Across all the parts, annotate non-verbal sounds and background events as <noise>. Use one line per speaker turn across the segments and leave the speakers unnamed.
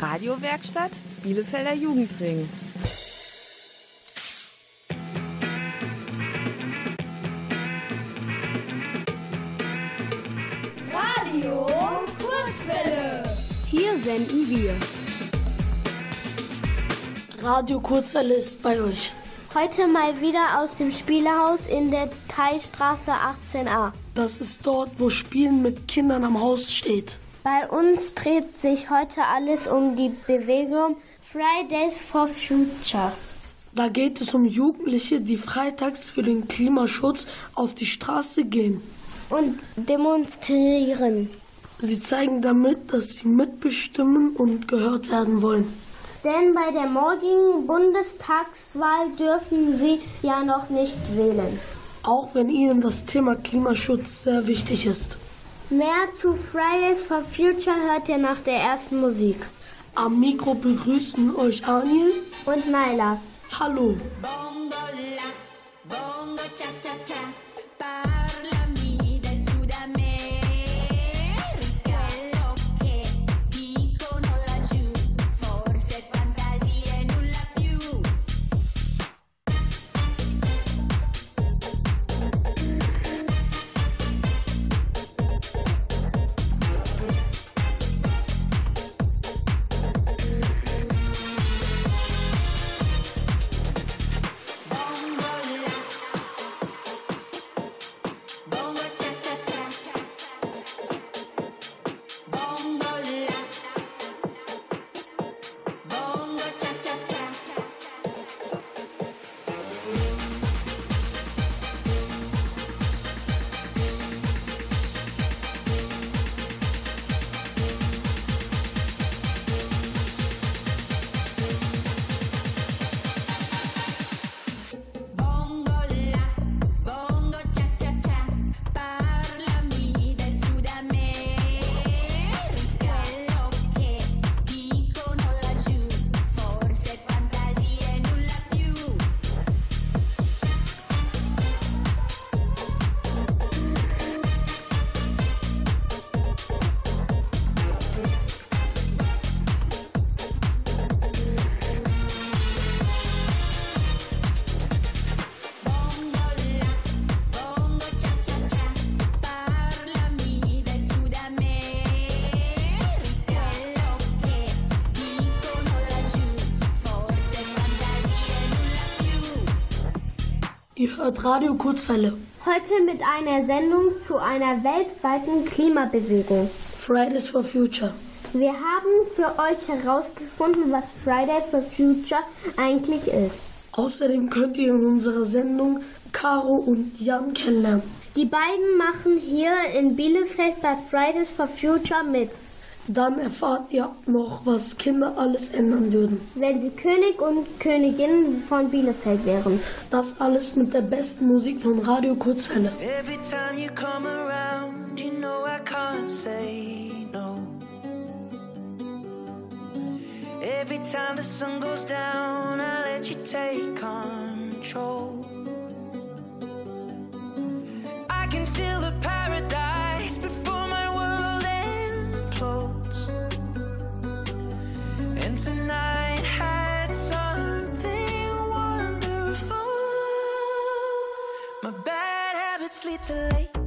Radiowerkstatt Bielefelder Jugendring.
Radio Kurzwelle.
Hier senden wir.
Radio Kurzwelle ist bei euch.
Heute mal wieder aus dem Spielehaus in der Teilstraße 18a.
Das ist dort, wo Spielen mit Kindern am Haus steht.
Bei uns dreht sich heute alles um die Bewegung Fridays for Future.
Da geht es um Jugendliche, die freitags für den Klimaschutz auf die Straße gehen.
Und demonstrieren.
Sie zeigen damit, dass sie mitbestimmen und gehört werden wollen.
Denn bei der morgigen Bundestagswahl dürfen sie ja noch nicht wählen.
Auch wenn ihnen das Thema Klimaschutz sehr wichtig ist.
Mehr zu Fridays for Future hört ihr nach der ersten Musik.
Am Mikro begrüßen euch Aniel
und Naila.
Hallo.
Bongo la, bongo cha cha cha,
hört Radio Kurzwelle.
Heute mit einer Sendung zu einer weltweiten Klimabewegung.
Fridays for Future.
Wir haben für euch herausgefunden, was Friday for Future eigentlich ist.
Außerdem könnt ihr in unserer Sendung Caro und Jan kennenlernen.
Die beiden machen hier in Bielefeld bei Fridays for Future mit.
Dann erfahrt ihr noch, was Kinder alles ändern würden.
Wenn sie König und Königin von Bielefeld wären.
Das alles mit der besten Musik von Radio Kurzwelle.
Every time you come around, you know I can't say no. Every time the sun goes down, I let you take control. too late.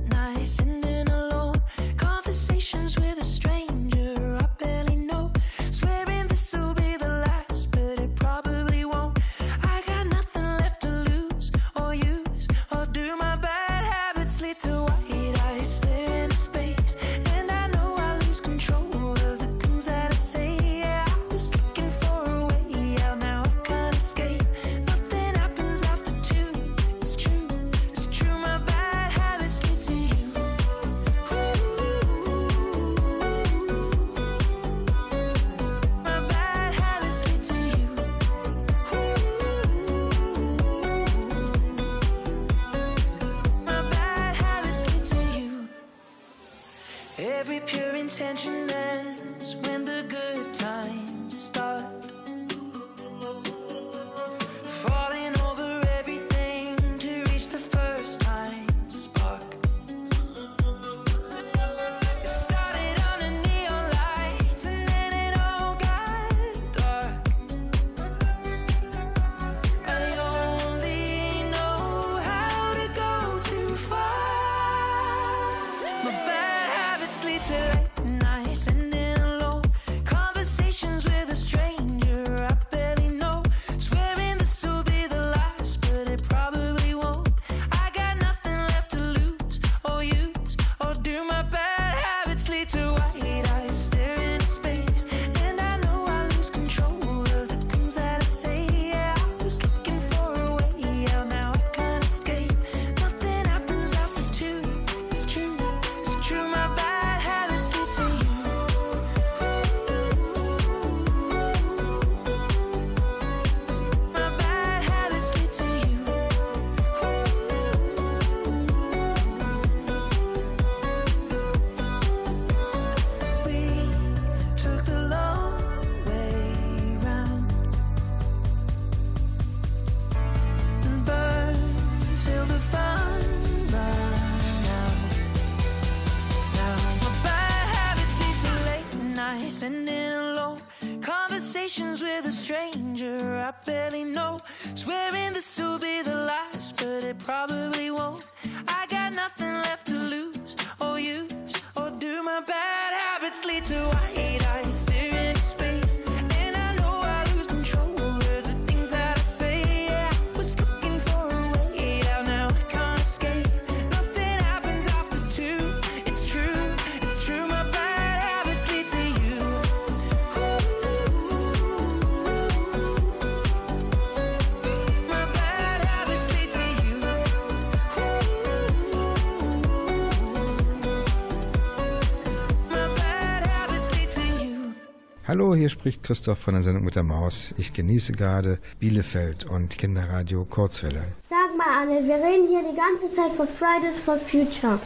Hallo, hier spricht Christoph von der Sendung mit der Maus. Ich genieße gerade Bielefeld und Kinderradio Kurzwelle.
Sag mal, Anne, wir reden hier die ganze Zeit von Fridays for Future.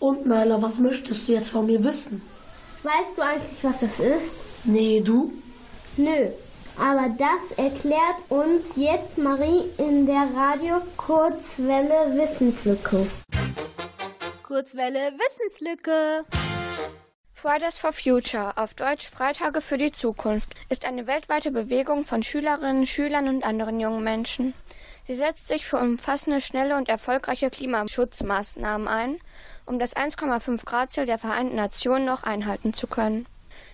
Und Naila, was möchtest du jetzt von mir wissen?
Weißt du eigentlich, was das ist?
Nee, du?
Nö. Aber das erklärt uns jetzt Marie in der Radio Kurzwelle Wissenslücke.
Kurzwelle Wissenslücke. Fridays for Future, auf Deutsch Freitage für die Zukunft, ist eine weltweite Bewegung von Schülerinnen, Schülern und anderen jungen Menschen. Sie setzt sich für umfassende, schnelle und erfolgreiche Klimaschutzmaßnahmen ein, um das 1,5 Grad Ziel der Vereinten Nationen noch einhalten zu können.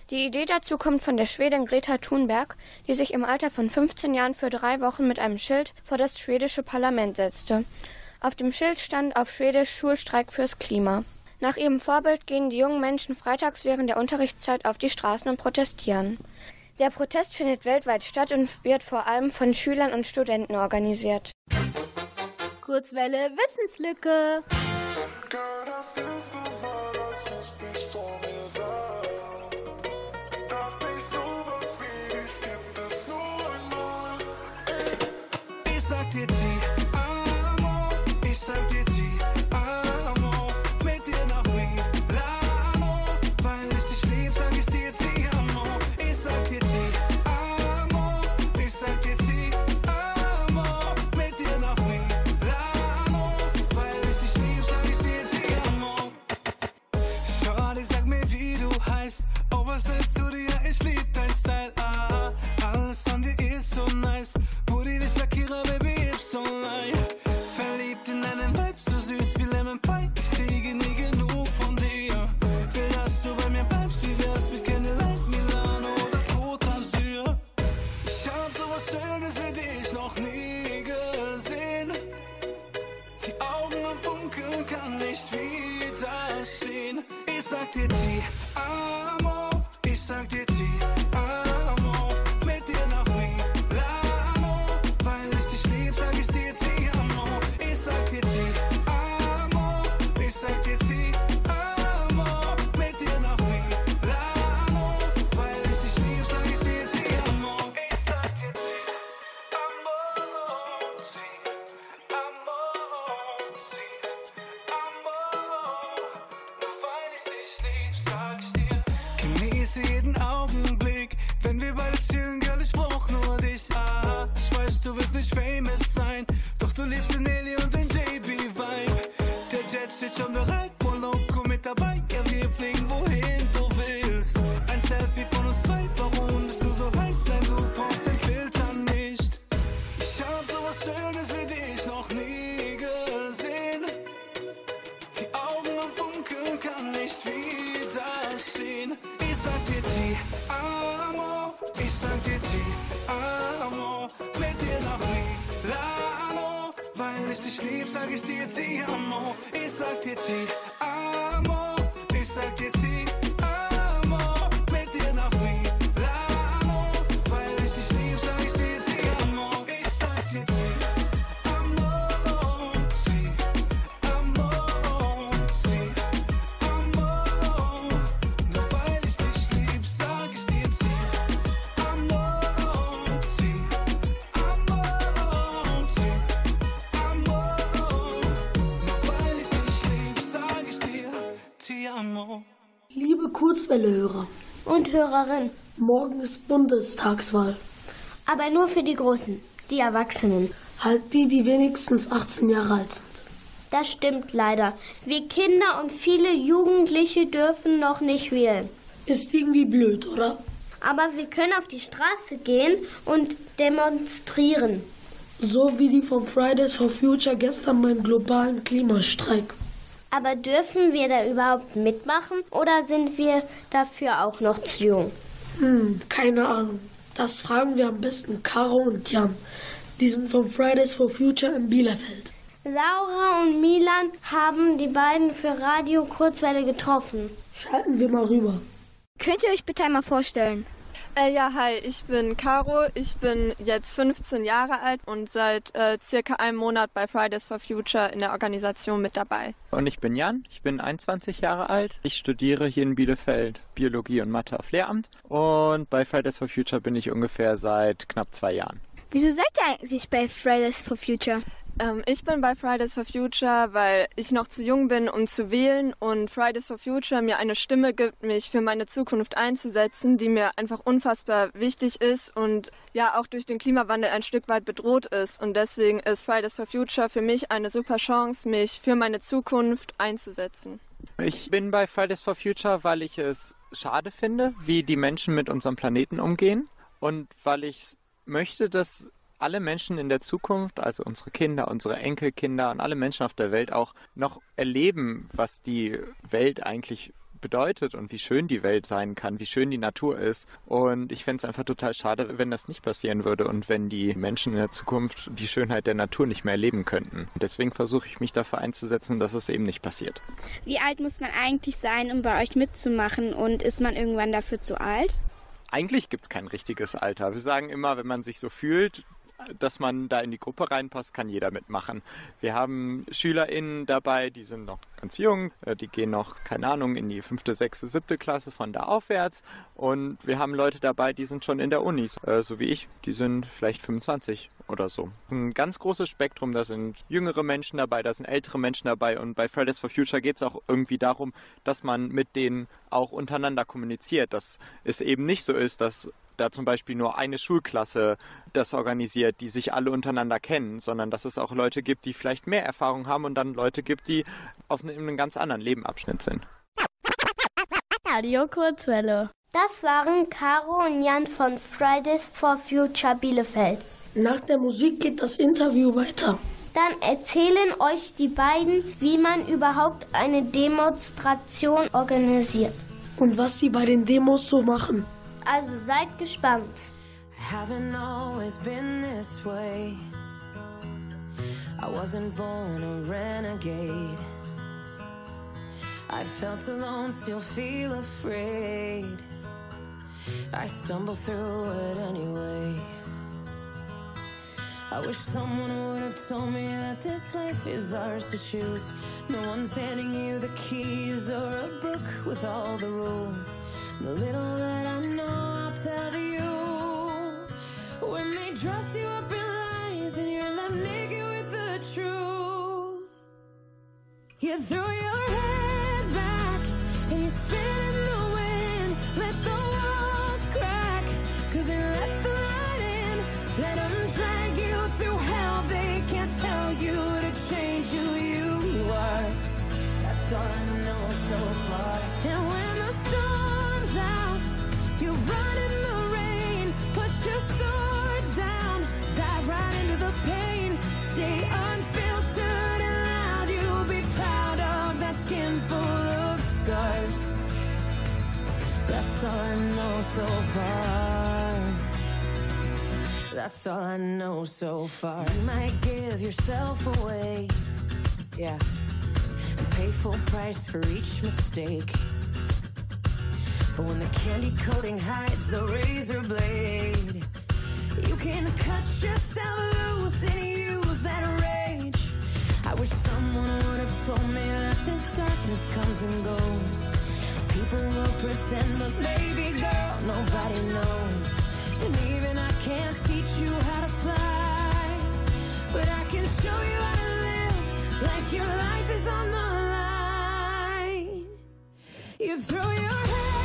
Die Idee dazu kommt von der Schwedin Greta Thunberg, die sich im Alter von 15 Jahren für drei Wochen mit einem Schild vor das schwedische Parlament setzte. Auf dem Schild stand auf Schwedisch Schulstreik fürs Klima. Nach ihrem Vorbild gehen die jungen Menschen freitags während der Unterrichtszeit auf die Straßen und protestieren. Der Protest findet weltweit statt und wird vor allem von Schülern und Studenten organisiert.
Kurzwelle Wissenslücke.
Girl, sag dir ti amo, ich sag dir ti amo, mit dir nach Milano, weil ich dich lieb, sag ich dir ti amo, ich sag dir ti.
Und Hörerin.
Morgen ist Bundestagswahl.
Aber nur für die Großen, die Erwachsenen.
Halt die, die wenigstens 18 Jahre alt sind.
Das stimmt leider. Wir Kinder und viele Jugendliche dürfen noch nicht wählen.
Ist irgendwie blöd, oder?
Aber wir können auf die Straße gehen und demonstrieren.
So wie die von Fridays for Future gestern beim globalen Klimastreik.
Aber dürfen wir da überhaupt mitmachen oder sind wir dafür auch noch zu jung?
Hm, keine Ahnung. Das fragen wir am besten Caro und Jan. Die sind von Fridays for Future in Bielefeld.
Laura und Milan haben die beiden für Radio Kurzwelle getroffen.
Schalten wir mal rüber.
Könnt ihr euch bitte einmal vorstellen?
Äh, ja, hi, ich bin Caro. Ich bin jetzt 15 Jahre alt und seit äh, circa einem Monat bei Fridays for Future in der Organisation mit dabei.
Und ich bin Jan, ich bin 21 Jahre alt. Ich studiere hier in Bielefeld Biologie und Mathe auf Lehramt. Und bei Fridays for Future bin ich ungefähr seit knapp zwei Jahren.
Wieso seid ihr eigentlich bei Fridays for Future?
Ähm, ich bin bei Fridays for Future, weil ich noch zu jung bin, um zu wählen und Fridays for Future mir eine Stimme gibt, mich für meine Zukunft einzusetzen, die mir einfach unfassbar wichtig ist und ja auch durch den Klimawandel ein Stück weit bedroht ist. Und deswegen ist Fridays for Future für mich eine super Chance, mich für meine Zukunft einzusetzen.
Ich bin bei Fridays for Future, weil ich es schade finde, wie die Menschen mit unserem Planeten umgehen und weil ich möchte, dass alle Menschen in der Zukunft, also unsere Kinder, unsere Enkelkinder und alle Menschen auf der Welt auch noch erleben, was die Welt eigentlich bedeutet und wie schön die Welt sein kann, wie schön die Natur ist. Und ich fände es einfach total schade, wenn das nicht passieren würde und wenn die Menschen in der Zukunft die Schönheit der Natur nicht mehr erleben könnten. Deswegen versuche ich mich dafür einzusetzen, dass es eben nicht passiert.
Wie alt muss man eigentlich sein, um bei euch mitzumachen und ist man irgendwann dafür zu alt?
Eigentlich gibt es kein richtiges Alter. Wir sagen immer, wenn man sich so fühlt, dass man da in die Gruppe reinpasst, kann jeder mitmachen. Wir haben SchülerInnen dabei, die sind noch ganz jung, äh, die gehen noch, keine Ahnung, in die fünfte, sechste, siebte Klasse von da aufwärts. Und wir haben Leute dabei, die sind schon in der Uni, äh, so wie ich, die sind vielleicht 25 oder so. Ein ganz großes Spektrum, da sind jüngere Menschen dabei, da sind ältere Menschen dabei. Und bei Fridays for Future geht es auch irgendwie darum, dass man mit denen auch untereinander kommuniziert, dass es eben nicht so ist, dass da zum Beispiel nur eine Schulklasse das organisiert, die sich alle untereinander kennen, sondern dass es auch Leute gibt, die vielleicht mehr Erfahrung haben und dann Leute gibt, die auf einem, einem ganz anderen Lebenabschnitt sind.
Radio Kurzwelle. Das waren Caro und Jan von Fridays for Future Bielefeld.
Nach der Musik geht das Interview weiter.
Dann erzählen euch die beiden, wie man überhaupt eine Demonstration organisiert.
Und was sie bei den Demos so machen.
Also seid gespannt.
Haven't always been this way. I wasn't born a renegade. I felt alone, still feel afraid. I stumble through it anyway. I wish someone would have told me that this life is ours to choose. No one's handing you the keys or a book with all the rules. The little that I know, I'll tell you. When they dress you up in lies and you're left naked with the truth, you throw your head back and you spin in the wind. Let the walls crack, cause it lets the light in. Let them drag you through hell. They can't tell you to change who you are. That's all I know so far. And when That's all I know so far. That's all I know so far. So you might give yourself away, yeah, and pay full price for each mistake. But when the candy coating hides the razor blade, you can cut yourself loose and use that rage. I wish someone would have told me that this darkness comes and goes. People will pretend, but baby girl, nobody knows. And even I can't teach you how to fly, but I can show you how to live like your life is on the line. You throw your head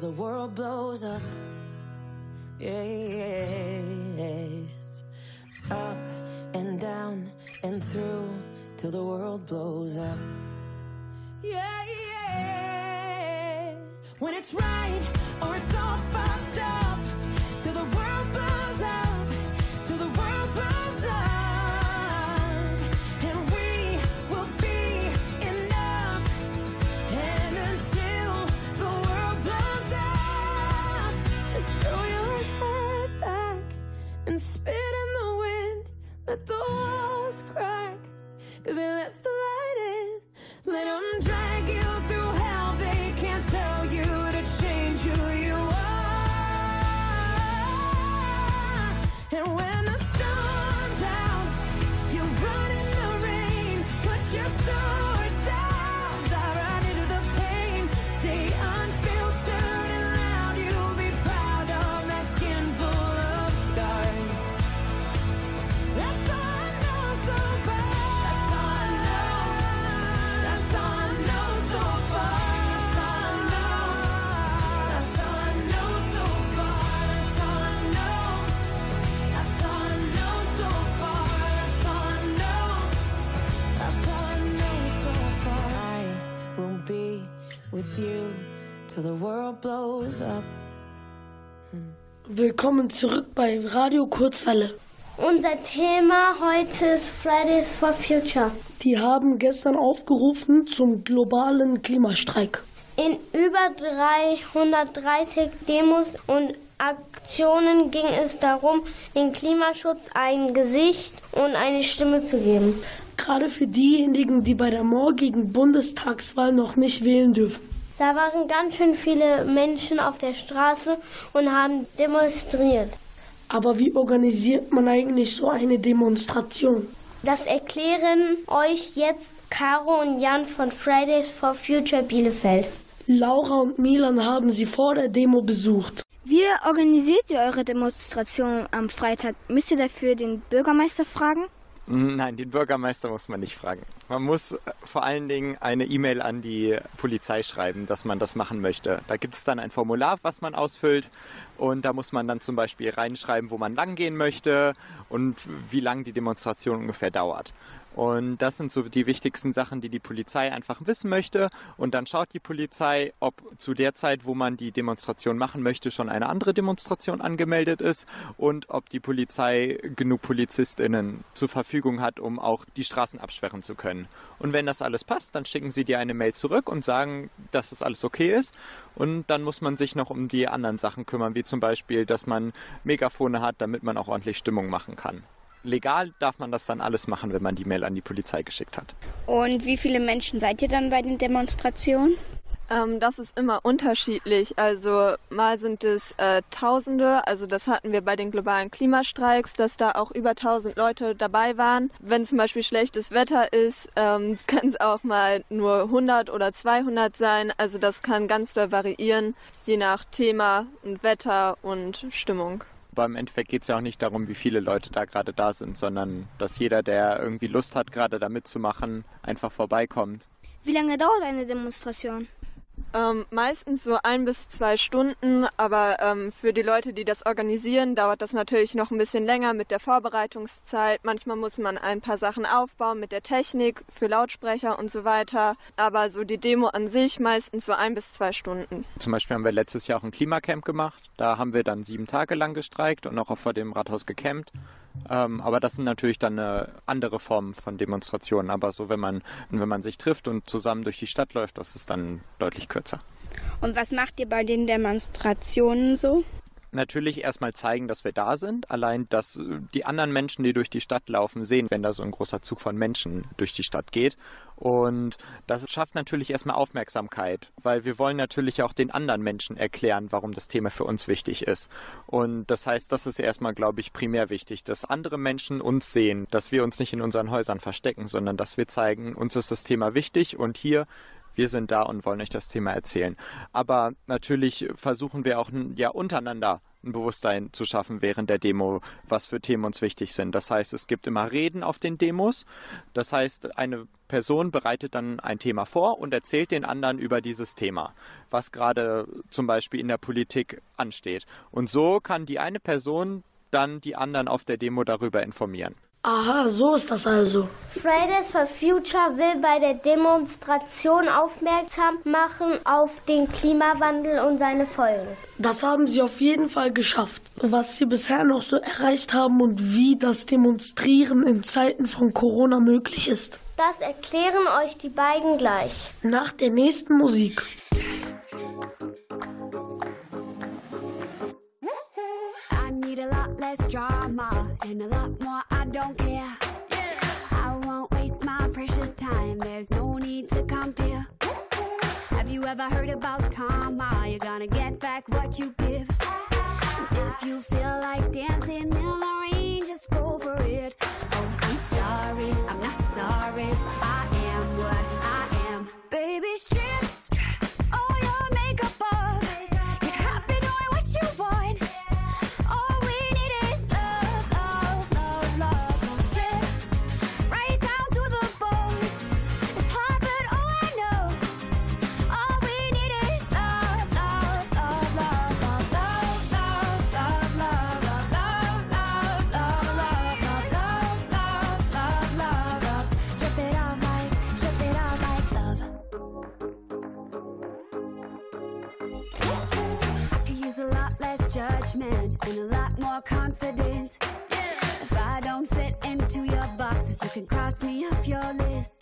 the world blows up. Yes. Up and down and through till the world blows up. Yeah, yeah. When it's right or it's all fucked Let the walls crack. Cause it lets the light in. Let them drag you through hell. They can't tell you to change who you are. And when with you till the world blows up.
Willkommen zurück bei Radio Kurzwelle.
Unser Thema heute ist Fridays for Future.
Die haben gestern aufgerufen zum globalen Klimastreik.
In über 330 Demos und Aktionen ging es darum, dem Klimaschutz ein Gesicht und eine Stimme zu geben.
Gerade für diejenigen, die bei der morgigen Bundestagswahl noch nicht wählen dürfen.
Da waren ganz schön viele Menschen auf der Straße und haben demonstriert.
Aber wie organisiert man eigentlich so eine Demonstration?
Das erklären euch jetzt Caro und Jan von Fridays for Future Bielefeld.
Laura und Milan haben sie vor der Demo besucht.
Wie organisiert ihr eure Demonstration am Freitag? Müsst ihr dafür den Bürgermeister fragen?
Nein, den Bürgermeister muss man nicht fragen. Man muss äh, vor allen Dingen eine E-Mail an die Polizei schreiben, dass man das machen möchte. Da gibt es dann ein Formular, was man ausfüllt und da muss man dann zum Beispiel reinschreiben, wo man langgehen möchte und wie lang die Demonstration ungefähr dauert. Und das sind so die wichtigsten Sachen, die die Polizei einfach wissen möchte. Und dann schaut die Polizei, ob zu der Zeit, wo man die Demonstration machen möchte, schon eine andere Demonstration angemeldet ist und ob die Polizei genug PolizistInnen zur Verfügung hat, um auch die Straßen absperren zu können. Und wenn das alles passt, dann schicken sie dir eine Mail zurück und sagen, dass das alles okay ist. Und dann muss man sich noch um die anderen Sachen kümmern, wie zum Beispiel, dass man Megafone hat, damit man auch ordentlich Stimmung machen kann legal darf man das dann alles machen, wenn man die Mail an die Polizei geschickt hat.
Und wie viele Menschen seid ihr dann bei den Demonstrationen?
Ähm, das ist immer unterschiedlich. Also mal sind es äh, Tausende, also das hatten wir bei den globalen Klimastreiks, dass da auch über 1000 Leute dabei waren. Wenn zum Beispiel schlechtes Wetter ist, ähm, <laughs> können es auch mal nur 100 oder 200 sein. Also das kann ganz doll variieren, je nach Thema und Wetter und Stimmung.
Aber im Endeffekt geht es ja auch nicht darum, wie viele Leute da gerade da sind, sondern dass jeder, der irgendwie Lust hat, gerade da mitzumachen, einfach vorbeikommt.
Wie lange dauert eine Demonstration?
Ähm, meistens so ein bis zwei Stunden, aber ähm, für die Leute, die das organisieren, dauert das natürlich noch ein bisschen länger mit der Vorbereitungszeit. Manchmal muss man ein paar Sachen aufbauen mit der Technik für Lautsprecher und so weiter. Aber so die Demo an sich meistens so ein bis zwei Stunden.
Zum Beispiel haben wir letztes Jahr auch ein Klimacamp gemacht. Da haben wir dann sieben Tage lang gestreikt und auch vor dem Rathaus gecampt. Ähm, aber das sind natürlich dann eine andere Form von Demonstrationen. Aber so, wenn man, wenn man sich trifft und zusammen durch die Stadt läuft, das ist dann deutlich kürzer.
Und was macht ihr bei den Demonstrationen so?
Natürlich erstmal zeigen, dass wir da sind. Allein, dass die anderen Menschen, die durch die Stadt laufen, sehen, wenn da so ein großer Zug von Menschen durch die Stadt geht. Und das schafft natürlich erstmal Aufmerksamkeit, weil wir wollen natürlich auch den anderen Menschen erklären, warum das Thema für uns wichtig ist. Und das heißt, das ist erstmal, glaube ich, primär wichtig, dass andere Menschen uns sehen, dass wir uns nicht in unseren Häusern verstecken, sondern dass wir zeigen, uns ist das Thema wichtig und hier wir sind da und wollen euch das Thema erzählen. Aber natürlich versuchen wir auch ja untereinander ein Bewusstsein zu schaffen während der Demo, was für Themen uns wichtig sind. Das heißt, es gibt immer Reden auf den Demos. Das heißt, eine Person bereitet dann ein Thema vor und erzählt den anderen über dieses Thema, was gerade zum Beispiel in der Politik ansteht. Und so kann die eine Person dann die anderen auf der Demo darüber informieren.
Aha, so ist das also.
Fridays for Future will bei der Demonstration aufmerksam machen auf den Klimawandel und seine Folgen.
Das haben sie auf jeden Fall geschafft. Was sie bisher noch so erreicht haben und wie das Demonstrieren in Zeiten von Corona möglich ist.
Das erklären euch die beiden gleich.
Nach der nächsten Musik.
I need a lot less drama and a lot more don't care. I won't waste my precious time, there's no need to compare. Have you ever heard about karma? You're gonna get back what you give. If you feel like dancing in the rain, just go for it. Oh, I'm sorry, I'm not sorry. I am what I am. Baby, strip judgment and a lot more confidence. If I don't fit into your boxes, you can cross me off your list.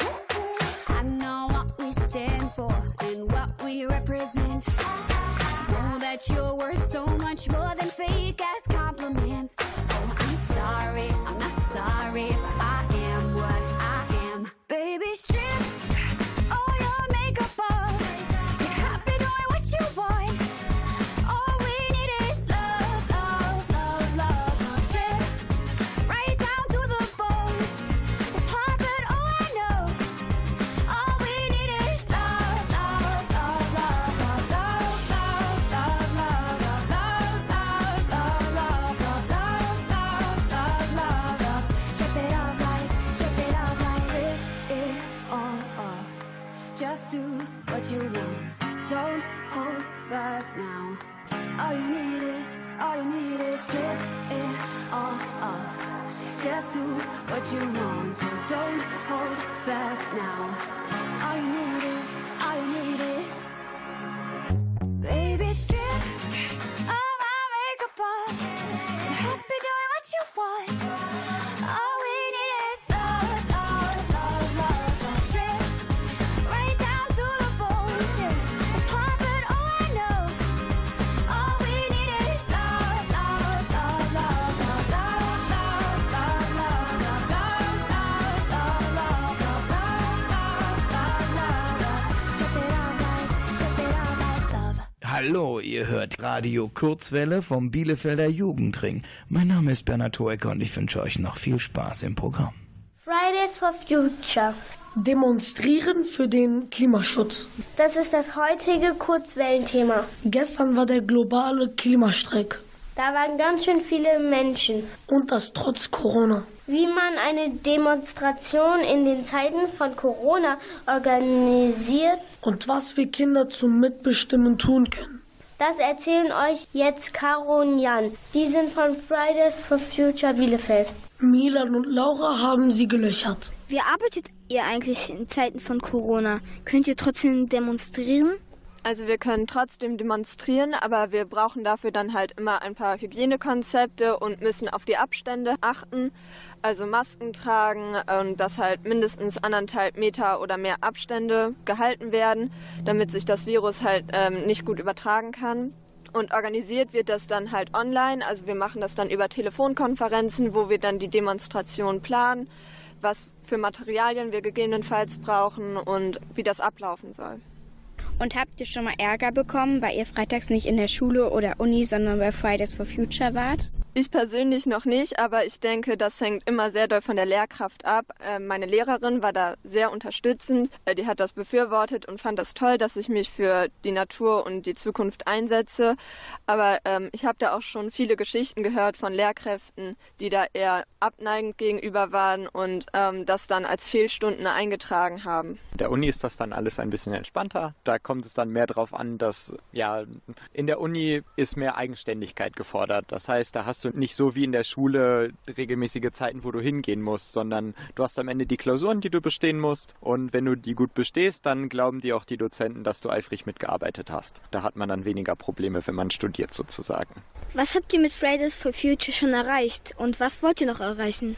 Hört Radio Kurzwelle vom Bielefelder Jugendring. Mein Name ist Bernhard Hoecker und ich wünsche euch noch viel Spaß im Programm.
Fridays for Future.
Demonstrieren für den Klimaschutz.
Das ist das heutige Kurzwellenthema.
Gestern war der globale Klimastreik.
Da waren ganz schön viele Menschen.
Und das trotz Corona.
Wie man eine Demonstration in den Zeiten von Corona organisiert,
Und was wir Kinder zum Mitbestimmen tun können.
Das erzählen euch jetzt Caro und Jan. Die sind von Fridays for Future Bielefeld.
Milan und Laura haben sie gelöchert.
Wie arbeitet ihr eigentlich in Zeiten von Corona? Könnt ihr trotzdem demonstrieren?
Also wir können trotzdem demonstrieren, aber wir brauchen dafür dann halt immer ein paar Hygienekonzepte und müssen auf die Abstände achten. Also Masken tragen und dass halt mindestens anderthalb Meter oder mehr Abstände gehalten werden, damit sich das Virus halt ähm, nicht gut übertragen kann. Und organisiert wird das dann halt online. Also wir machen das dann über Telefonkonferenzen, wo wir dann die Demonstration planen, was für Materialien wir gegebenenfalls brauchen und wie das ablaufen soll.
Und habt ihr schon mal Ärger bekommen, weil ihr freitags nicht in der Schule oder Uni, sondern bei Fridays for Future wart?
Ich persönlich noch nicht, aber ich denke, das hängt immer sehr doll von der Lehrkraft ab. Äh, meine Lehrerin war da sehr unterstützend. Äh, die hat das befürwortet und fand das toll, dass ich mich für die Natur und die Zukunft einsetze. Aber ähm, ich habe da auch schon viele Geschichten gehört von Lehrkräften, die da eher abneigend gegenüber waren und ähm, das dann als Fehlstunden eingetragen haben.
Der Uni ist das dann alles ein bisschen entspannter. Da kommt es dann mehr darauf an, dass ja in der Uni ist mehr Eigenständigkeit gefordert. Das heißt, da hast du nicht so wie in der Schule regelmäßige Zeiten, wo du hingehen musst, sondern du hast am Ende die Klausuren, die du bestehen musst. Und wenn du die gut bestehst, dann glauben dir auch die Dozenten, dass du eifrig mitgearbeitet hast. Da hat man dann weniger Probleme, wenn man studiert sozusagen.
Was habt ihr mit Fridays for Future schon erreicht und was wollt ihr noch erreichen?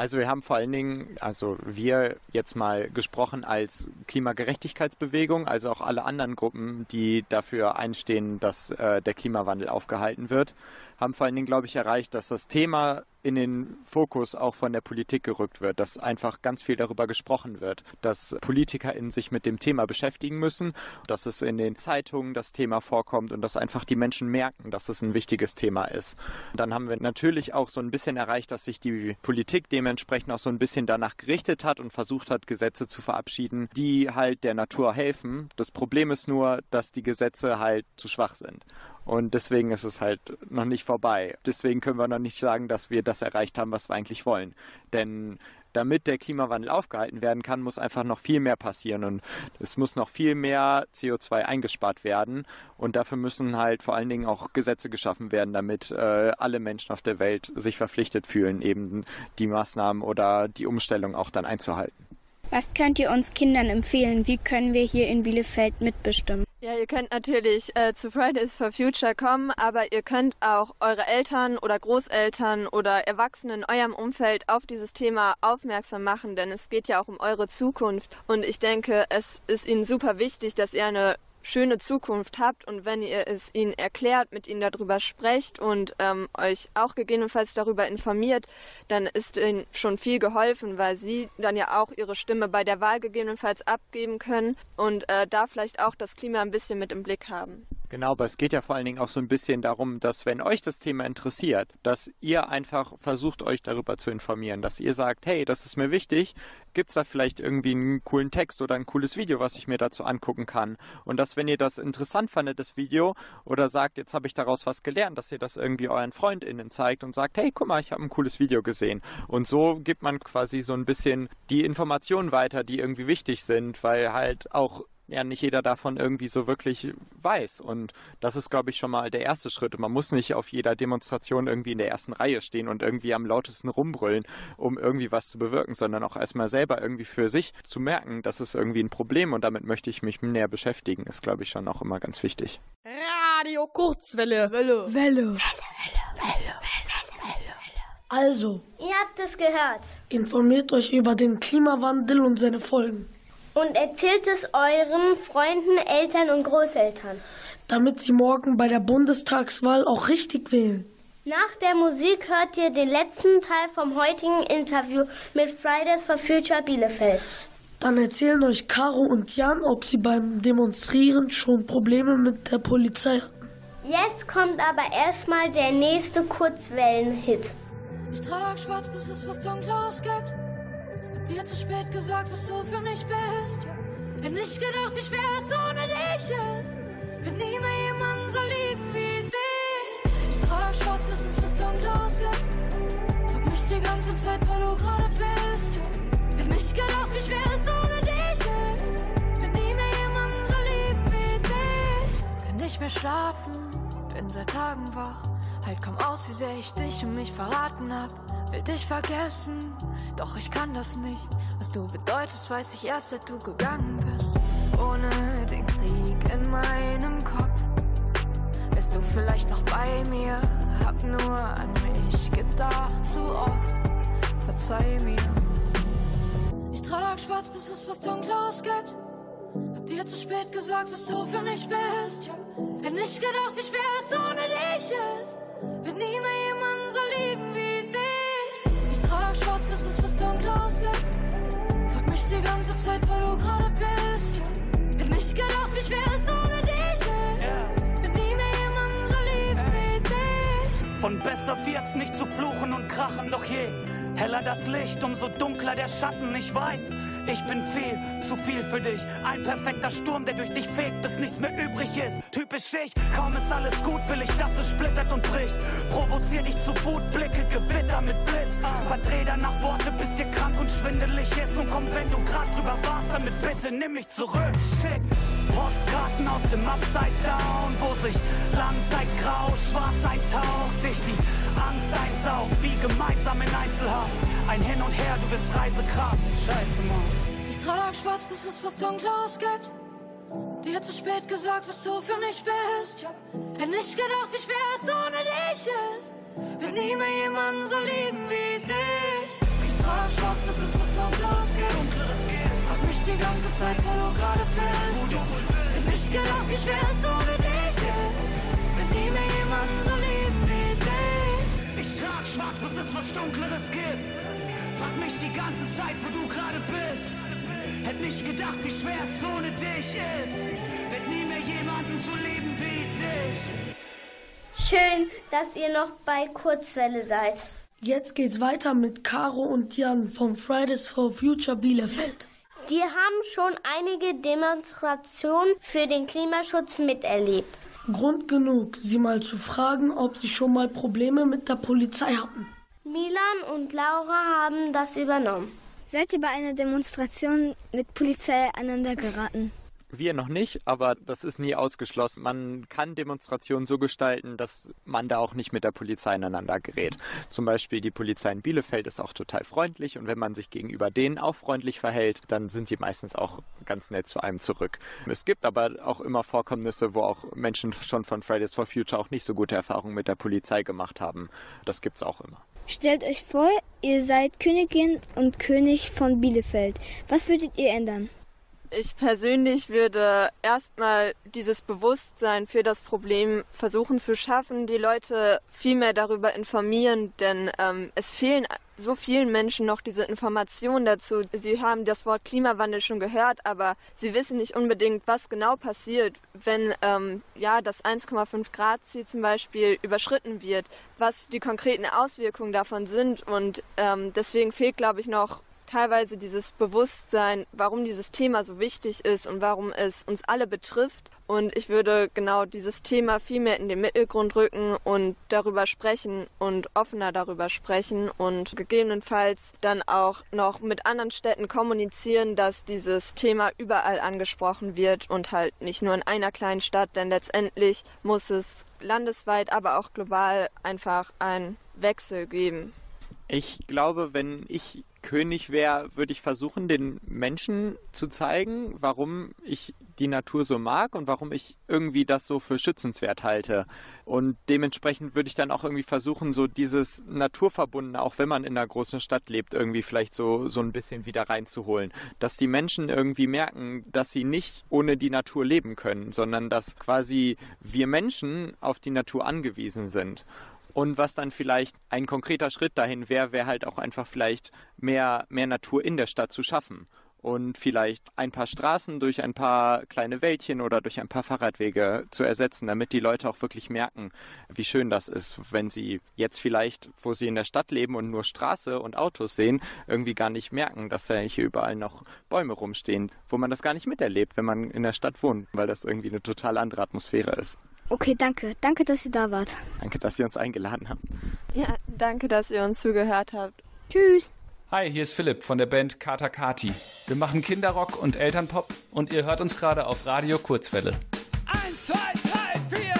Also wir haben vor allen Dingen, also wir jetzt mal gesprochen als Klimagerechtigkeitsbewegung, also auch alle anderen Gruppen, die dafür einstehen, dass äh, der Klimawandel aufgehalten wird, haben vor allen Dingen, glaube ich, erreicht, dass das Thema in den Fokus auch von der Politik gerückt wird, dass einfach ganz viel darüber gesprochen wird, dass PolitikerInnen sich mit dem Thema beschäftigen müssen, dass es in den Zeitungen das Thema vorkommt und dass einfach die Menschen merken, dass es ein wichtiges Thema ist. Dann haben wir natürlich auch so ein bisschen erreicht, dass sich die Politik dementsprechend auch so ein bisschen danach gerichtet hat und versucht hat, Gesetze zu verabschieden, die halt der Natur helfen. Das Problem ist nur, dass die Gesetze halt zu schwach sind. Und deswegen ist es halt noch nicht vorbei. Deswegen können wir noch nicht sagen, dass wir das erreicht haben, was wir eigentlich wollen. Denn damit der Klimawandel aufgehalten werden kann, muss einfach noch viel mehr passieren und es muss noch viel mehr CO2 eingespart werden und dafür müssen halt vor allen Dingen auch Gesetze geschaffen werden, damit äh, alle Menschen auf der Welt sich verpflichtet fühlen, eben die Maßnahmen oder die Umstellung auch dann einzuhalten.
Was könnt ihr uns Kindern empfehlen? Wie können wir hier in Bielefeld mitbestimmen?
Ja, ihr könnt natürlich äh, zu Fridays for Future kommen, aber ihr könnt auch eure Eltern oder Großeltern oder Erwachsene in eurem Umfeld auf dieses Thema aufmerksam machen, denn es geht ja auch um eure Zukunft. Und ich denke, es ist ihnen super wichtig, dass ihr eine schöne Zukunft habt und wenn ihr es ihnen erklärt, mit ihnen darüber sprecht und ähm, euch auch gegebenenfalls darüber informiert, dann ist ihnen schon viel geholfen, weil sie dann ja auch ihre Stimme bei der Wahl gegebenenfalls abgeben können und äh, da vielleicht auch das Klima ein bisschen mit im Blick haben.
Genau, aber es geht ja vor allen Dingen auch so ein bisschen darum, dass wenn euch das Thema interessiert, dass ihr einfach versucht, euch darüber zu informieren, dass ihr sagt, hey, das ist mir wichtig, gibt es da vielleicht irgendwie einen coolen Text oder ein cooles Video, was ich mir dazu angucken kann? Und dass, wenn ihr das interessant fandet, das Video, oder sagt, jetzt habe ich daraus was gelernt, dass ihr das irgendwie euren FreundInnen zeigt und sagt, hey, guck mal, ich habe ein cooles Video gesehen. Und so gibt man quasi so ein bisschen die Informationen weiter, die irgendwie wichtig sind, weil halt auch ja nicht jeder davon irgendwie so wirklich weiß. Und das ist, glaube ich, schon mal der erste Schritt. Und man muss nicht auf jeder Demonstration irgendwie in der ersten Reihe stehen und irgendwie am lautesten rumbrüllen, um irgendwie was zu bewirken, sondern auch erstmal selber irgendwie für sich zu merken, das ist irgendwie ein Problem und damit möchte ich mich näher beschäftigen, ist, glaube ich, schon auch immer ganz wichtig.
Radio Kurzwelle. Welle. Welle. Welle. Welle.
Also,
Ihr habt es gehört.
informiert euch über den Klimawandel und seine Folgen,
Und erzählt es euren Freunden, Eltern und Großeltern.
damit sie morgen bei der Bundestagswahl auch richtig wählen.
Nach der Musik hört ihr den letzten Teil vom heutigen Interview mit Fridays for Future Bielefeld.
Dann erzählen euch Caro und Jan, ob sie beim Demonstrieren schon Probleme mit der Polizei hatten.
Jetzt kommt aber erstmal der nächste Kurzwellen-Hit.
Ich trag schwarz, bis es was Dunkles gibt. Dir zu spät gesagt, was du für mich bist. Hätt nicht gedacht, wie schwer es ohne dich ist. Wird nie mehr jemanden so lieben wie dich. Ich trag schwarz, bis es was Dunkles gibt. Frag mich die ganze Zeit, wo du gerade bist. Hätt nicht gedacht, wie schwer es ohne dich ist. Wird nie mehr jemanden so lieben wie dich. Kann nicht mehr schlafen, bin seit Tagen wach. Halt kaum aus, wie sehr ich dich und mich verraten hab. Will dich vergessen, doch ich kann das nicht. Was du bedeutest, weiß ich erst, seit du gegangen bist. Ohne den Krieg in meinem Kopf. Bist du vielleicht noch bei mir? Hab nur an mich gedacht, zu oft. Verzeih mir. Ich trag schwarz, bis es was Dunkles gibt. Hab dir zu spät gesagt, was du für mich bist. Hätt nicht gedacht, wie schwer es ohne dich ist. Wird nie mehr jemanden so lieben Frag mich die ganze Zeit, wo du gerade bist. Hätt nicht gedacht, wie schwer
Von besser wird's nicht zu fluchen und krachen, doch je heller das Licht, umso dunkler der Schatten. Ich weiß, ich bin viel, zu viel für dich. Ein perfekter Sturm, der durch dich fegt, bis nichts mehr übrig ist. Typisch ich, kaum ist alles gut, will ich, dass es splittert und bricht. Provozier dich zu Wut, Blicke, Gewitter mit Blitz. Verdreh danach Worte, bis dir krank und schwindelig ist. Und komm, wenn du grad drüber warst, damit bitte nimm mich zurück. Schick Postkarten aus dem Upside Down, wo sich Langzeit grau, schwarz eintaucht. Dich die Angst einsaugt, wie gemeinsam in Einzelhaft. Ein Hin und Her, du bist Reisekram. Scheiße, Mann.
Ich trag schwarz, bis es was Dunkles gibt. Dir zu spät gesagt, was du für mich bist. Hätte nicht gedacht, wie schwer es ohne dich ist. Wird nie mehr jemanden so lieben wie dich. Ich trag schwarz, bis es was Dunkles gibt. Frag mich die ganze Zeit, wo du gerade bist. Hätte nicht gedacht, wie schwer es ohne dich ist. Wird nie mehr jemanden so lieben wie dich.
Ich trag schwarz, bis es was Dunkleres gibt. Frag mich die ganze Zeit, wo du gerade bist. Hätt nicht gedacht, wie schwer es ohne dich ist. Wird nie mehr jemanden so lieben wie dich.
Schön, dass ihr noch bei Kurzwelle seid.
Jetzt geht's weiter mit Caro und Jan von Fridays for Future Bielefeld.
Die haben schon einige Demonstrationen für den Klimaschutz miterlebt.
Grund genug, sie mal zu fragen, ob sie schon mal Probleme mit der Polizei hatten.
Milan und Laura haben das übernommen.
Seid ihr bei einer Demonstration mit Polizei aneinander geraten?
Wir noch nicht, aber das ist nie ausgeschlossen. Man kann Demonstrationen so gestalten, dass man da auch nicht mit der Polizei ineinander gerät. Zum Beispiel die Polizei in Bielefeld ist auch total freundlich und wenn man sich gegenüber denen auch freundlich verhält, dann sind sie meistens auch ganz nett zu einem zurück. Es gibt aber auch immer Vorkommnisse, wo auch Menschen schon von Fridays for Future auch nicht so gute Erfahrungen mit der Polizei gemacht haben. Das gibt's auch immer.
Stellt euch vor, ihr seid Königin und König von Bielefeld. Was würdet ihr ändern?
Ich persönlich würde erstmal dieses Bewusstsein für das Problem versuchen zu schaffen, die Leute viel mehr darüber informieren, denn ähm, es fehlen so vielen Menschen noch diese Informationen dazu. Sie haben das Wort Klimawandel schon gehört, aber sie wissen nicht unbedingt, was genau passiert, wenn ähm, ja das 1,5 Grad Ziel zum Beispiel überschritten wird, was die konkreten Auswirkungen davon sind und ähm, deswegen fehlt, glaube ich, noch teilweise dieses Bewusstsein, warum dieses Thema so wichtig ist und warum es uns alle betrifft. Und ich würde genau dieses Thema viel mehr in den Mittelgrund rücken und darüber sprechen und offener darüber sprechen und gegebenenfalls dann auch noch mit anderen Städten kommunizieren, dass dieses Thema überall angesprochen wird und halt nicht nur in einer kleinen Stadt, denn letztendlich muss es landesweit, aber auch global einfach einen Wechsel geben.
Ich glaube, wenn ich König wäre, würde ich versuchen, den Menschen zu zeigen, warum ich die Natur so mag und warum ich irgendwie das so für schützenswert halte. Und dementsprechend würde ich dann auch irgendwie versuchen, so dieses Naturverbundene, auch wenn man in einer großen Stadt lebt, irgendwie vielleicht so, so ein bisschen wieder reinzuholen. Dass die Menschen irgendwie merken, dass sie nicht ohne die Natur leben können, sondern dass quasi wir Menschen auf die Natur angewiesen sind. Und was dann vielleicht ein konkreter Schritt dahin wäre, wäre halt auch einfach vielleicht mehr, mehr Natur in der Stadt zu schaffen. Und vielleicht ein paar Straßen durch ein paar kleine Wäldchen oder durch ein paar Fahrradwege zu ersetzen, damit die Leute auch wirklich merken, wie schön das ist, wenn sie jetzt vielleicht, wo sie in der Stadt leben und nur Straße und Autos sehen, irgendwie gar nicht merken, dass ja hier überall noch Bäume rumstehen, wo man das gar nicht miterlebt, wenn man in der Stadt wohnt, weil das irgendwie eine total andere Atmosphäre ist.
Okay, danke. Danke, dass ihr da wart.
Danke, dass ihr uns eingeladen habt.
Ja, danke, dass ihr uns zugehört habt.
Tschüss.
Hi, hier ist Philipp von der Band Kata Kati. Wir machen Kinderrock und Elternpop und ihr hört uns gerade auf Radio Kurzwelle.
Eins, zwei, drei, vier.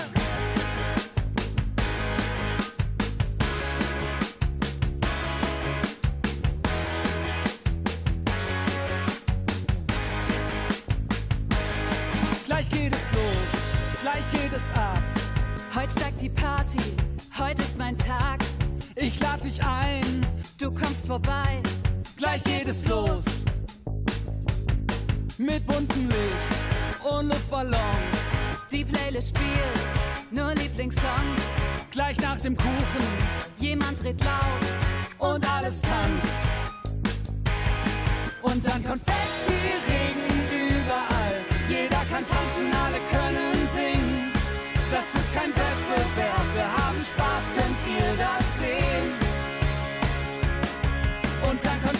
Gleich geht es los, gleich geht es ab.
Heute steigt die Party, heute ist mein Tag.
Ich lade dich ein,
Du kommst vorbei,
gleich geht es los. Mit buntem Licht und Luftballons.
die Playlist spielt nur Lieblingssongs.
Gleich nach dem Kuchen
Jemand dreht laut
und alles tanzt. Und dann Konfetti-Regen überall. Jeder kann tanzen, alle können. Das ist kein Wettbewerb, wir haben Spaß, könnt ihr das sehen? Und dann kommt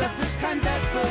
Das ist kein Wettbewerb,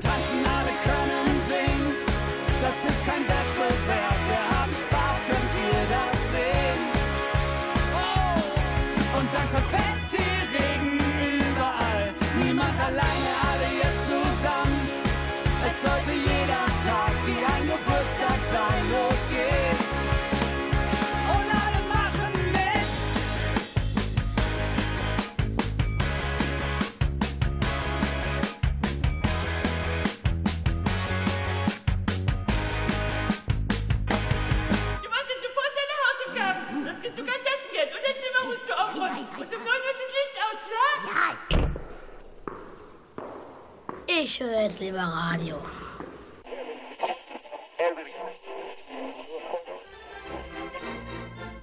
tanzen, alle können singen. Das ist kein Wettbewerb,
Ich höre jetzt lieber Radio.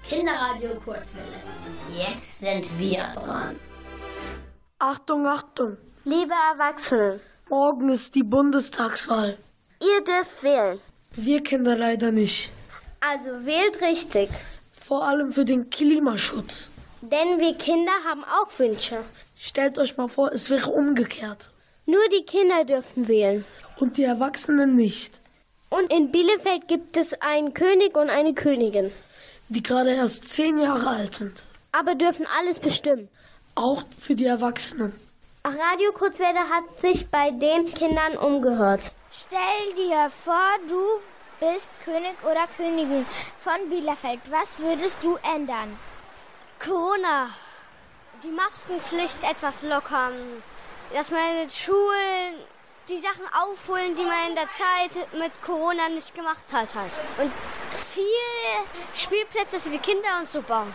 Kinderradio Kurzwelle. Jetzt sind wir dran.
Achtung, Achtung.
Liebe Erwachsene,
Morgen ist die Bundestagswahl.
ihr dürft wählen.
Wir Kinder leider nicht.
Also wählt richtig.
Vor allem für den Klimaschutz.
Denn wir Kinder haben auch Wünsche.
Stellt euch mal vor, es wäre umgekehrt.
Nur die Kinder dürfen wählen.
Und die Erwachsenen nicht.
Und in Bielefeld gibt es einen König und eine Königin.
Die gerade erst zehn Jahre alt sind.
Aber dürfen alles bestimmen.
Auch für die Erwachsenen.
Radio Kurzwelle hat sich bei den Kindern umgehört.
Stell dir vor, du bist König oder Königin von Bielefeld. Was würdest du ändern?
Corona. Die Maskenpflicht etwas lockern. Dass man in den Schulen die Sachen aufholen, die man in der Zeit mit Corona nicht gemacht hat halt. Und viel Spielplätze für die Kinder und so bauen.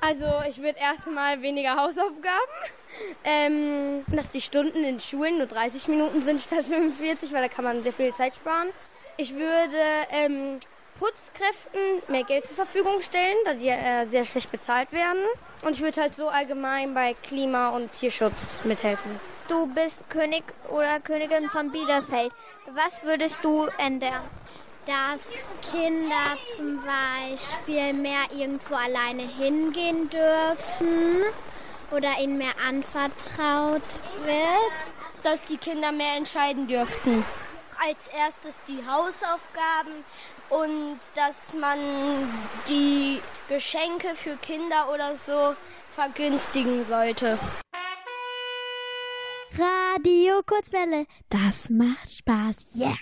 Also ich würde erstmal weniger Hausaufgaben, <laughs> ähm, dass die Stunden in Schulen nur 30 Minuten sind statt 45, weil da kann man sehr viel Zeit sparen. Ich würde ähm, Putzkräften mehr Geld zur Verfügung stellen, da die äh, sehr schlecht bezahlt werden. Und ich würde halt so allgemein bei Klima- und Tierschutz mithelfen.
Du bist König oder Königin von Bielefeld. Was würdest du ändern?
dass Kinder zum Beispiel mehr irgendwo alleine hingehen dürfen oder ihnen mehr anvertraut wird.
Dass die Kinder mehr entscheiden dürften.
Als erstes die Hausaufgaben und dass man die Geschenke für Kinder oder so vergünstigen sollte.
Radio Kurzwelle, das macht Spaß. Yeah!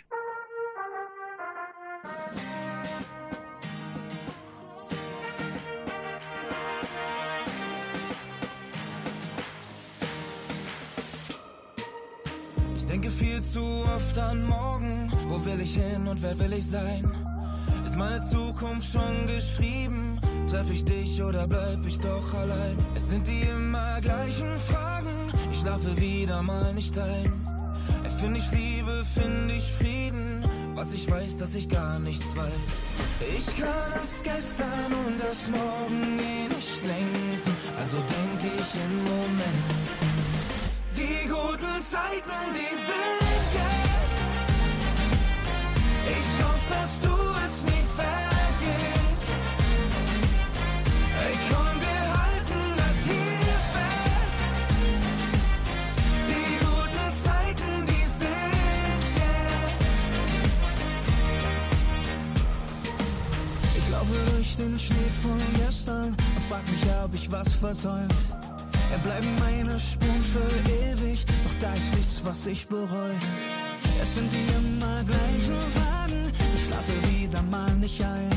Ich denke viel zu oft an morgen. Wo will ich hin und wer will ich sein? Ist meine Zukunft schon geschrieben? Treff ich dich oder bleib ich doch allein? Es sind die immer gleichen Fragen. Ich schlafe wieder mal nicht ein. Erfind ich Liebe, find ich Frieden. Was ich weiß, dass ich gar nichts weiß. Ich kann das gestern und das morgen eh nicht lenken. Also denke ich in Momenten. Die Die guten Zeiten, die sind den Schnee von gestern und frag mich, ob ich was versäumt. Er bleiben meine Spuren für ewig, doch da ist nichts, was ich bereue. Es sind die immer gleichen Fragen, ich schlafe wieder mal nicht ein.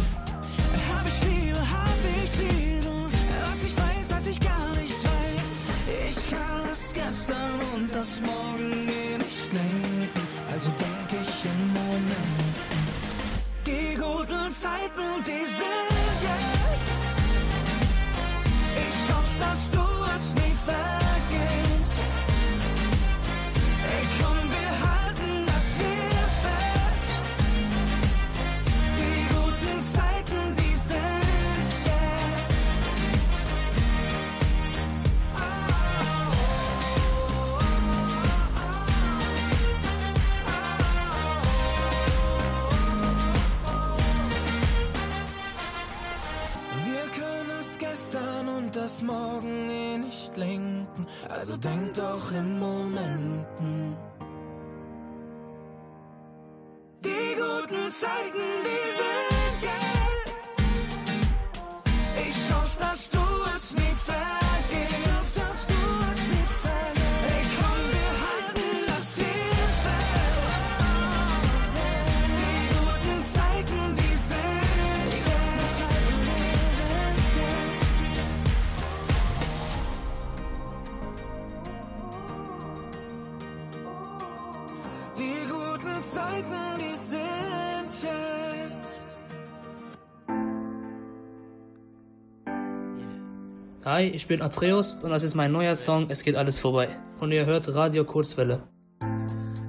Hi, ich bin Atreus und das ist mein neuer Song Es geht alles vorbei. Und ihr hört Radio Kurzwelle.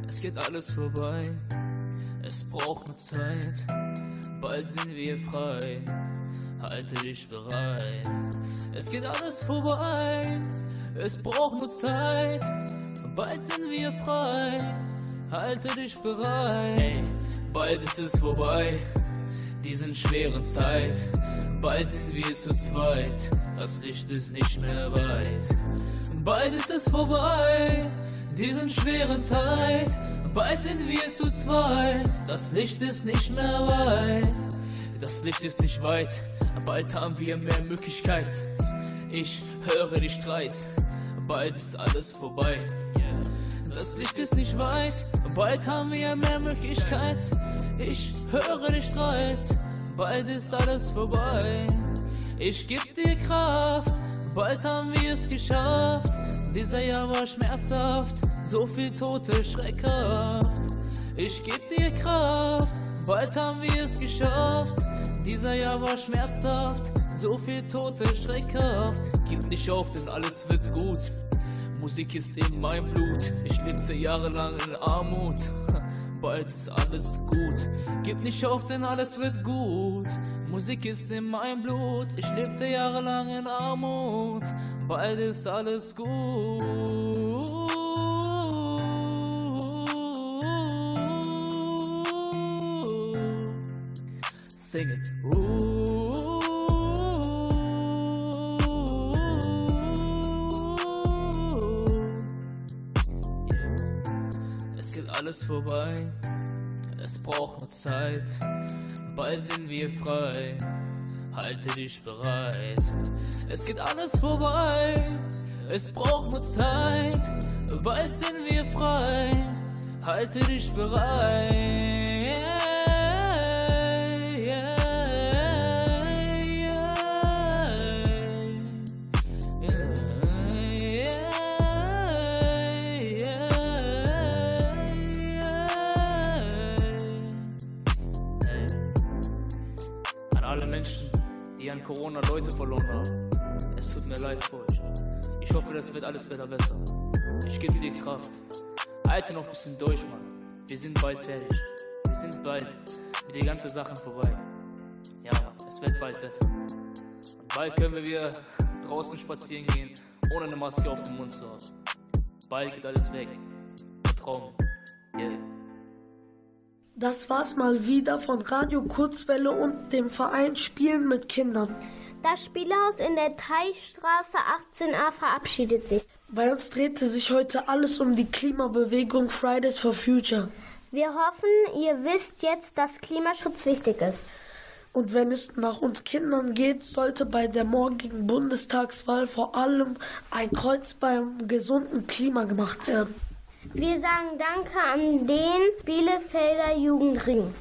Es geht alles vorbei, es braucht nur Zeit. Bald sind wir frei, halte dich bereit. Es geht alles vorbei, es braucht nur Zeit. Bald sind wir frei, halte dich bereit. Ey, bald ist es vorbei, diesen schweren Zeit. Bald sind wir zu zweit, das Licht ist nicht mehr weit. Bald ist vorbei, diesen schweren Zeit. Bald sind wir zu zweit, das Licht ist nicht mehr weit. Das Licht ist nicht weit, bald haben wir mehr Möglichkeit. Ich höre die Streit, bald ist alles vorbei. Das Licht ist nicht weit, bald haben wir mehr Möglichkeit. Ich höre die Streit, bald ist alles vorbei. Ich geb dir Kraft, bald haben wir es geschafft. Dieser Jahr war schmerzhaft, so viel Tote schreckhaft. Ich geb dir Kraft, bald haben wir es geschafft. Dieser Jahr war schmerzhaft, so viel Tote schreckhaft. Gib nicht auf, denn alles wird gut. Musik ist in meinem Blut. Ich lebte jahrelang in Armut. <laughs> Bald ist alles gut. Gib nicht auf, denn alles wird gut. Musik ist in meinem Blut. Ich lebte jahrelang in Armut. Bald ist alles gut. Sing it. Es geht alles vorbei, es braucht nur Zeit. Bald sind wir frei, halte dich bereit. Es geht alles vorbei, es braucht nur Zeit. Bald sind wir frei, halte dich bereit. Corona Leute verloren haben. Es tut mir leid für euch. Ich hoffe, das wird alles besser besser. Ich gebe dir Kraft. Halte noch ein bisschen durch, Mann. Wir sind bald fertig. Wir sind bald mit den ganzen Sachen vorbei. Ja, Mann, es wird bald besser. Und bald können wir wieder draußen spazieren gehen, ohne eine Maske auf dem Mund zu haben. Bald geht alles weg. Traum. mir. Yeah.
Das war's mal wieder von Radio Kurzwelle und dem Verein Spielen mit Kindern.
Das Spielhaus in der Teichstraße 18a verabschiedet sich.
Bei uns drehte sich heute alles um die Klimabewegung Fridays for Future.
Wir hoffen, ihr wisst jetzt, dass Klimaschutz wichtig ist.
Und wenn es nach uns Kindern geht, sollte bei der morgigen Bundestagswahl vor allem ein Kreuz beim gesunden Klima gemacht werden.
Wir sagen Danke an den Bielefelder Jugendring.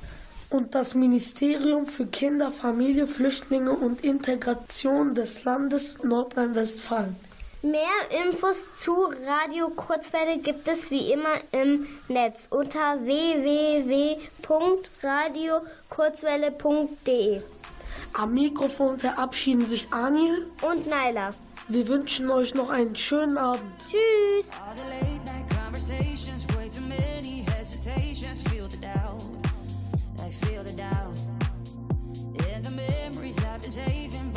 Und das Ministerium für Kinder, Familie, Flüchtlinge und Integration des Landes Nordrhein-Westfalen.
Mehr Infos zu Radio Kurzwelle gibt es wie immer im Netz unter www.radiokurzwelle.de.
Am Mikrofon verabschieden sich Anil
und Naila.
Wir wünschen euch noch einen schönen Abend.
Tschüss.
conversations, way too many hesitations. Feel the doubt, I feel the doubt. And the
memories I've been saving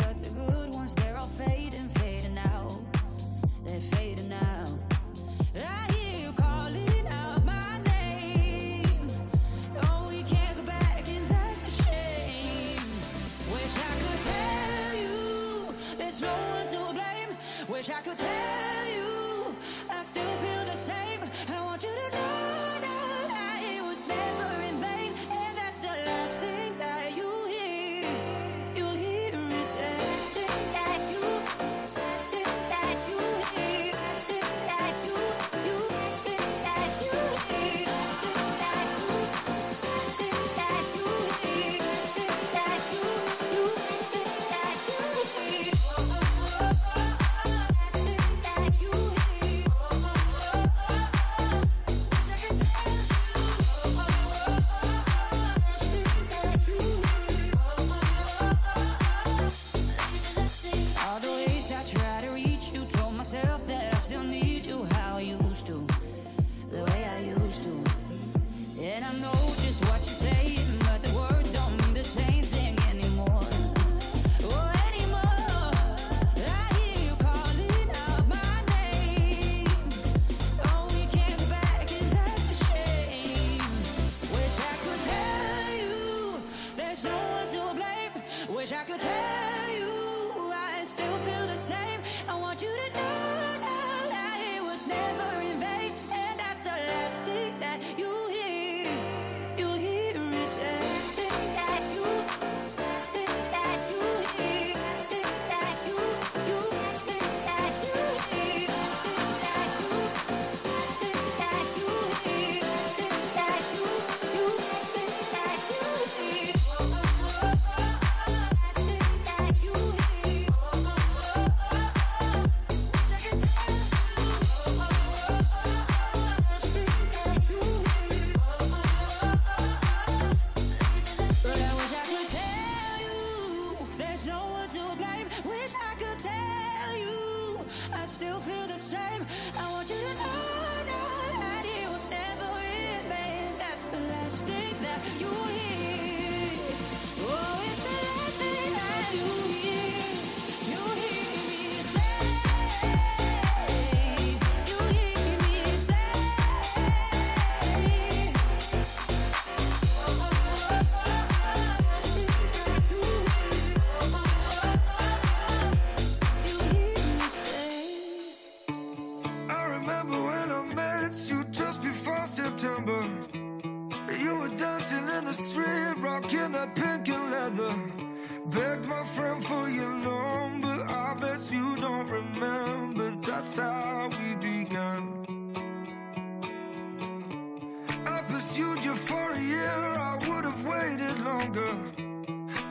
longer.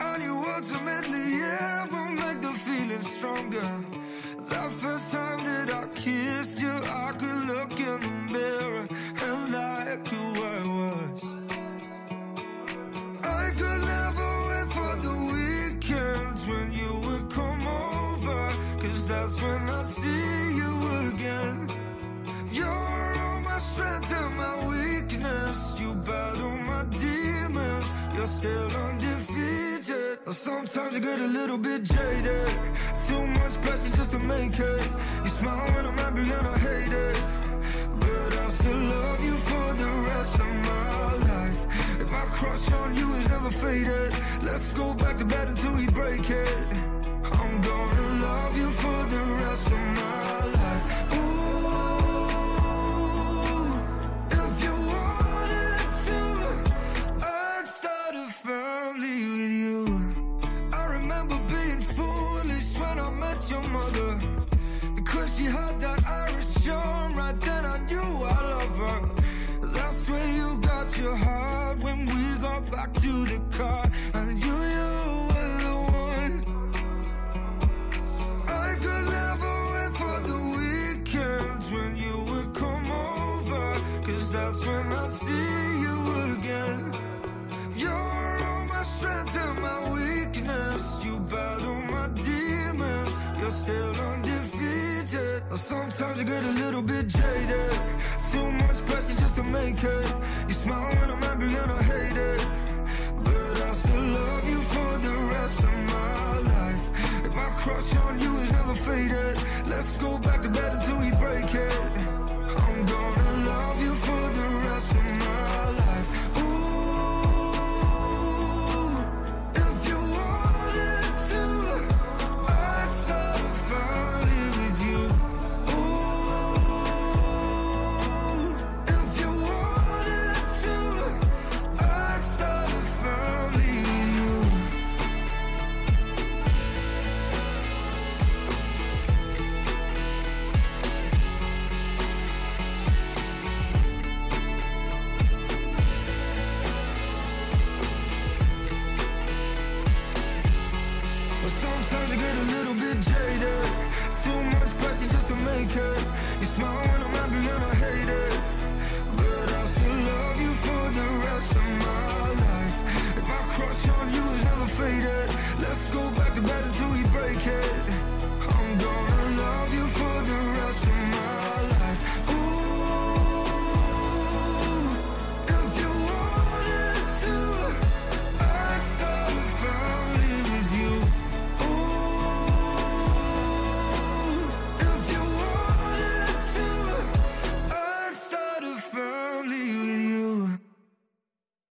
And you ultimately, yeah, will make the feeling stronger. That first time that I kissed. Sometimes you get a little bit jaded. Too much pressure just to make it. You smile when I'm angry and I hate it.
But I'll still love you for the rest of my life. If my crush on you is never faded Let's go back to bed until we break it. I'm gonna love you for the rest of my life she had that Irish charm, right then I knew I love her. That's where you got your heart when we got back to the car. And you, you were the one. I could never wait for the weekends when you would come over. Cause that's when I see you again. You're all my strength and my weakness. You battle my demons. You're still make it. You smile when I'm angry and I hate it. But I still love you for the rest of my life. If my crush on you is never faded, let's go back to bed